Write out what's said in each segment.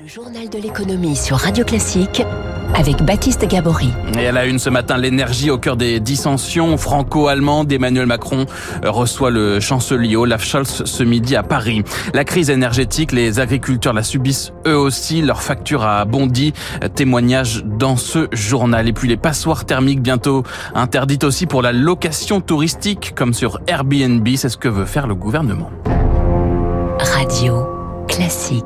Le journal de l'économie sur Radio Classique avec Baptiste Gabory. Et à la une ce matin, l'énergie au cœur des dissensions franco-allemandes. Emmanuel Macron reçoit le chancelier Olaf Scholz ce midi à Paris. La crise énergétique, les agriculteurs la subissent eux aussi. Leur facture a bondi. Témoignage dans ce journal. Et puis les passoires thermiques bientôt interdites aussi pour la location touristique comme sur Airbnb. C'est ce que veut faire le gouvernement. Radio Classique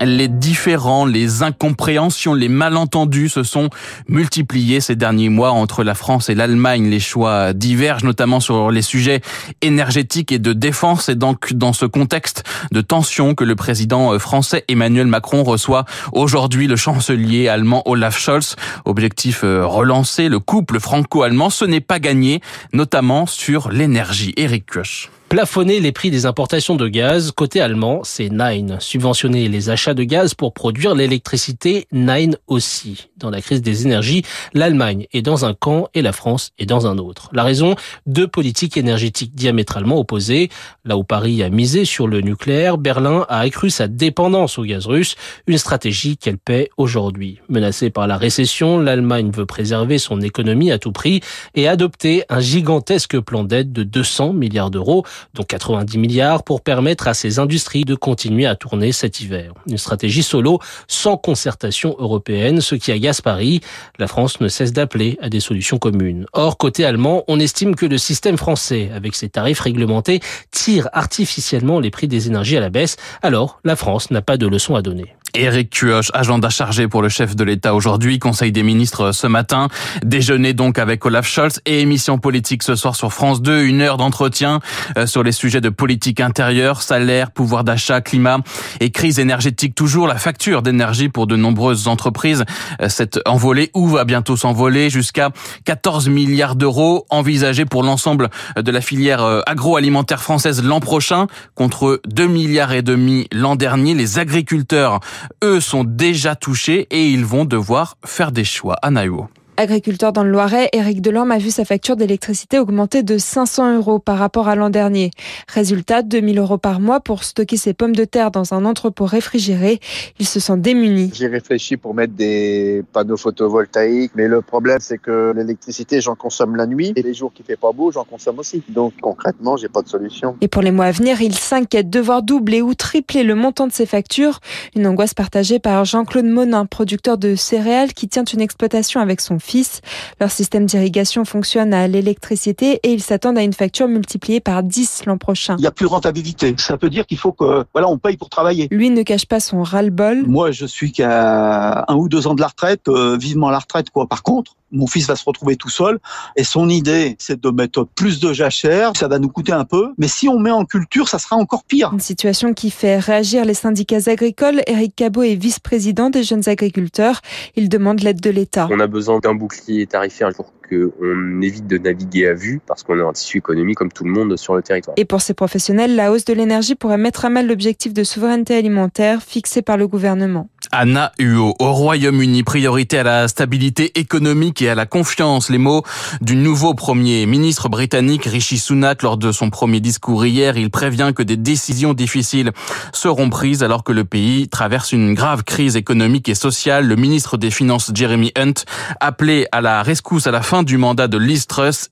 les différends, les incompréhensions, les malentendus se sont multipliés ces derniers mois entre la France et l'Allemagne. Les choix divergent notamment sur les sujets énergétiques et de défense. Et donc dans ce contexte de tension que le président français Emmanuel Macron reçoit aujourd'hui le chancelier allemand Olaf Scholz. Objectif euh, relancer le couple franco-allemand. Ce n'est pas gagné, notamment sur l'énergie. Eric Kusch. Plafonner les prix des importations de gaz, côté allemand, c'est Nine. Subventionner les achats de gaz pour produire l'électricité, Nine aussi. Dans la crise des énergies, l'Allemagne est dans un camp et la France est dans un autre. La raison, deux politiques énergétiques diamétralement opposées. Là où Paris a misé sur le nucléaire, Berlin a accru sa dépendance au gaz russe, une stratégie qu'elle paie aujourd'hui. Menacée par la récession, l'Allemagne veut préserver son économie à tout prix et adopter un gigantesque plan d'aide de 200 milliards d'euros dont 90 milliards pour permettre à ces industries de continuer à tourner cet hiver. Une stratégie solo sans concertation européenne, ce qui agace Paris. La France ne cesse d'appeler à des solutions communes. Or, côté allemand, on estime que le système français, avec ses tarifs réglementés, tire artificiellement les prix des énergies à la baisse. Alors, la France n'a pas de leçon à donner. Eric Cuoche, agenda chargé pour le chef de l'État aujourd'hui, Conseil des ministres ce matin, déjeuner donc avec Olaf Scholz et émission politique ce soir sur France 2, une heure d'entretien euh, sur les sujets de politique intérieure, salaire, pouvoir d'achat, climat et crise énergétique. Toujours la facture d'énergie pour de nombreuses entreprises euh, s'est envolée ou va bientôt s'envoler jusqu'à 14 milliards d'euros envisagés pour l'ensemble de la filière euh, agroalimentaire française l'an prochain contre 2 milliards et demi l'an dernier. Les agriculteurs eux sont déjà touchés et ils vont devoir faire des choix. Anaïo. Agriculteur dans le Loiret, Éric Delorme a vu sa facture d'électricité augmenter de 500 euros par rapport à l'an dernier. Résultat, 2000 euros par mois pour stocker ses pommes de terre dans un entrepôt réfrigéré. Il se sent démuni. J'ai réfléchi pour mettre des panneaux photovoltaïques, mais le problème c'est que l'électricité j'en consomme la nuit et les jours qui fait pas beau j'en consomme aussi. Donc concrètement j'ai pas de solution. Et pour les mois à venir, il s'inquiète de voir doubler ou tripler le montant de ses factures. Une angoisse partagée par Jean-Claude Monin, producteur de céréales qui tient une exploitation avec son fils. Leur système d'irrigation fonctionne à l'électricité et ils s'attendent à une facture multipliée par 10 l'an prochain. Il n'y a plus de rentabilité. Ça peut dire qu'il faut que, voilà, on paye pour travailler. Lui ne cache pas son ras-le-bol. Moi, je suis qu'à un ou deux ans de la retraite, euh, vivement la retraite, quoi. Par contre, mon fils va se retrouver tout seul et son idée, c'est de mettre plus de jachères. Ça va nous coûter un peu, mais si on met en culture, ça sera encore pire. Une situation qui fait réagir les syndicats agricoles. Eric Cabot est vice-président des jeunes agriculteurs. Il demande l'aide de l'État. On a besoin d'un bouclier tarifaire pour qu'on évite de naviguer à vue parce qu'on a un tissu économique comme tout le monde sur le territoire. Et pour ces professionnels, la hausse de l'énergie pourrait mettre à mal l'objectif de souveraineté alimentaire fixé par le gouvernement. Anna Huot. Au Royaume-Uni, priorité à la stabilité économique et à la confiance. Les mots du nouveau premier ministre britannique Rishi Sunak lors de son premier discours hier. Il prévient que des décisions difficiles seront prises alors que le pays traverse une grave crise économique et sociale. Le ministre des Finances Jeremy Hunt, appelé à la rescousse à la fin du mandat de Liz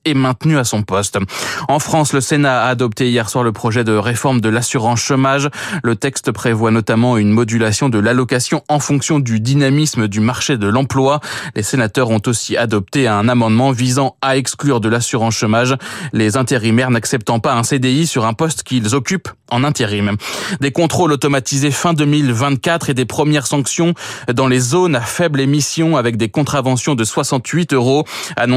est maintenu à son poste. En France, le Sénat a adopté hier soir le projet de réforme de l'assurance chômage. Le texte prévoit notamment une modulation de l'allocation en fonction du dynamisme du marché de l'emploi. Les sénateurs ont aussi adopté un amendement visant à exclure de l'assurance chômage les intérimaires n'acceptant pas un CDI sur un poste qu'ils occupent en intérim. Des contrôles automatisés fin 2024 et des premières sanctions dans les zones à faible émission avec des contraventions de 68 euros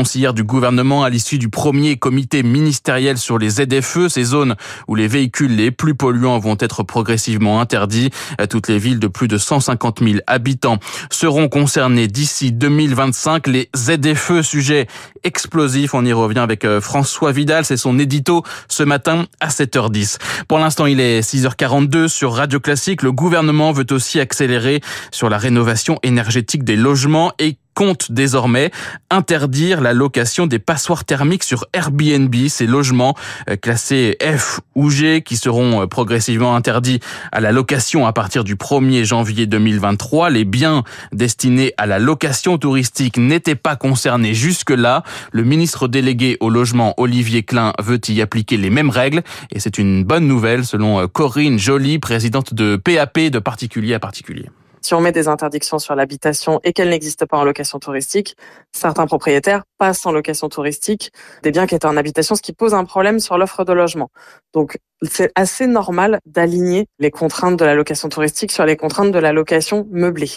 annoncé hier du gouvernement à l'issue du premier comité ministériel sur les ZFE, ces zones où les véhicules les plus polluants vont être progressivement interdits. Toutes les villes de plus de 150 000 habitants seront concernés d'ici 2025. Les ZFE, sujet explosif, on y revient avec euh, François Vidal, c'est son édito ce matin à 7h10. Pour l'instant, il est 6h42 sur Radio Classique. Le gouvernement veut aussi accélérer sur la rénovation énergétique des logements compte désormais interdire la location des passoires thermiques sur Airbnb, ces logements euh, classés F ou G qui seront euh, progressivement interdits à la location à partir du 1er janvier 2023. Les biens destinés à la location touristique n'étaient pas concernés jusque-là. Le ministre délégué au logement Olivier Klein veut y appliquer les mêmes règles et c'est une bonne nouvelle selon euh, Corinne Joly, présidente de PAP de particulier à particulier si on met des interdictions sur l'habitation et qu'elles n'existent pas en location touristique, certains propriétaires passent en location touristique des biens qui étaient en habitation, ce qui pose un problème sur l'offre de logement. Donc, c'est assez normal d'aligner les contraintes de la location touristique sur les contraintes de la location meublée.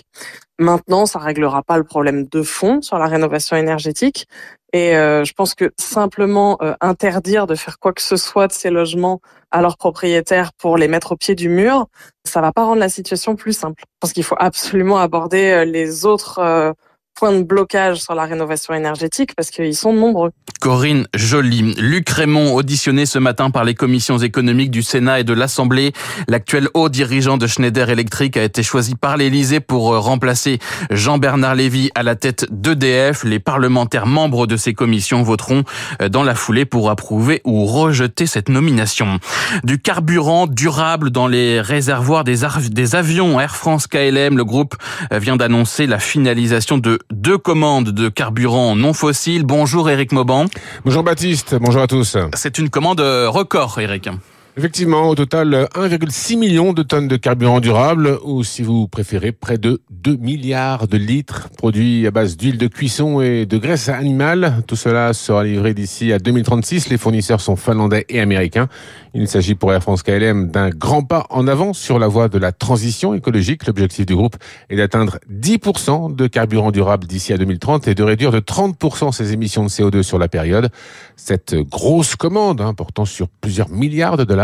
Maintenant, ça réglera pas le problème de fond sur la rénovation énergétique. Et euh, je pense que simplement euh, interdire de faire quoi que ce soit de ces logements à leurs propriétaires pour les mettre au pied du mur, ça va pas rendre la situation plus simple. Parce qu'il faut absolument aborder euh, les autres point de blocage sur la rénovation énergétique parce qu'ils sont nombreux. Corinne Joly. Luc Raymond, auditionné ce matin par les commissions économiques du Sénat et de l'Assemblée. L'actuel haut dirigeant de Schneider Electric a été choisi par l'Élysée pour euh, remplacer Jean-Bernard Lévy à la tête d'EDF. Les parlementaires membres de ces commissions voteront euh, dans la foulée pour approuver ou rejeter cette nomination. Du carburant durable dans les réservoirs des, des avions Air France KLM, le groupe euh, vient d'annoncer la finalisation de deux commandes de carburant non fossile. Bonjour Eric Mauban. Bonjour Baptiste, bonjour à tous. C'est une commande record Eric. Effectivement, au total, 1,6 million de tonnes de carburant durable, ou si vous préférez, près de 2 milliards de litres produits à base d'huile de cuisson et de graisse animale. Tout cela sera livré d'ici à 2036. Les fournisseurs sont finlandais et américains. Il s'agit pour Air France KLM d'un grand pas en avant sur la voie de la transition écologique. L'objectif du groupe est d'atteindre 10% de carburant durable d'ici à 2030 et de réduire de 30% ses émissions de CO2 sur la période. Cette grosse commande, hein, portant sur plusieurs milliards de dollars,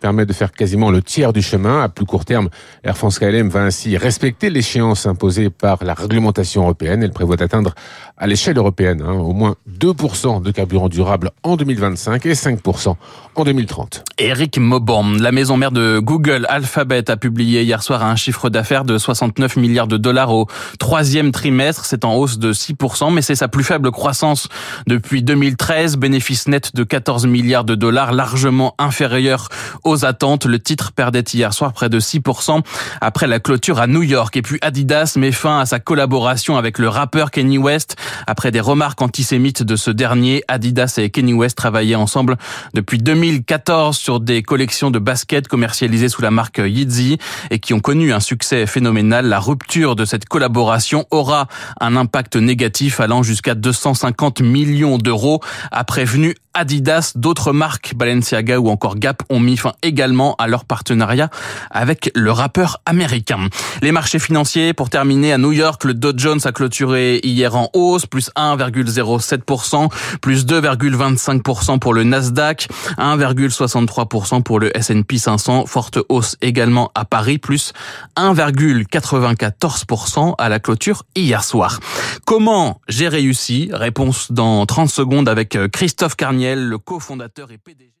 permet de faire quasiment le tiers du chemin. À plus court terme, Air France KLM va ainsi respecter l'échéance imposée par la réglementation européenne. Elle prévoit d'atteindre à l'échelle européenne hein, au moins 2% de carburant durable en 2025 et 5% en 2030. Eric Mauban, la maison mère de Google Alphabet a publié hier soir un chiffre d'affaires de 69 milliards de dollars au troisième trimestre. C'est en hausse de 6%, mais c'est sa plus faible croissance depuis 2013. Bénéfice net de 14 milliards de dollars, largement inférieur aux attentes. Le titre perdait hier soir près de 6% après la clôture à New York. Et puis Adidas met fin à sa collaboration avec le rappeur Kenny West. Après des remarques antisémites ce dernier, Adidas et Kenny West travaillaient ensemble depuis 2014 sur des collections de baskets commercialisées sous la marque Yeezy et qui ont connu un succès phénoménal. La rupture de cette collaboration aura un impact négatif allant jusqu'à 250 millions d'euros, a prévenu Adidas, d'autres marques, Balenciaga ou encore Gap, ont mis fin également à leur partenariat avec le rappeur américain. Les marchés financiers, pour terminer, à New York, le Dow Jones a clôturé hier en hausse, plus 1,07%, plus 2,25% pour le Nasdaq, 1,63% pour le S&P 500, forte hausse également à Paris, plus 1,94% à la clôture hier soir. Comment j'ai réussi? Réponse dans 30 secondes avec Christophe Carnier le cofondateur et PDG.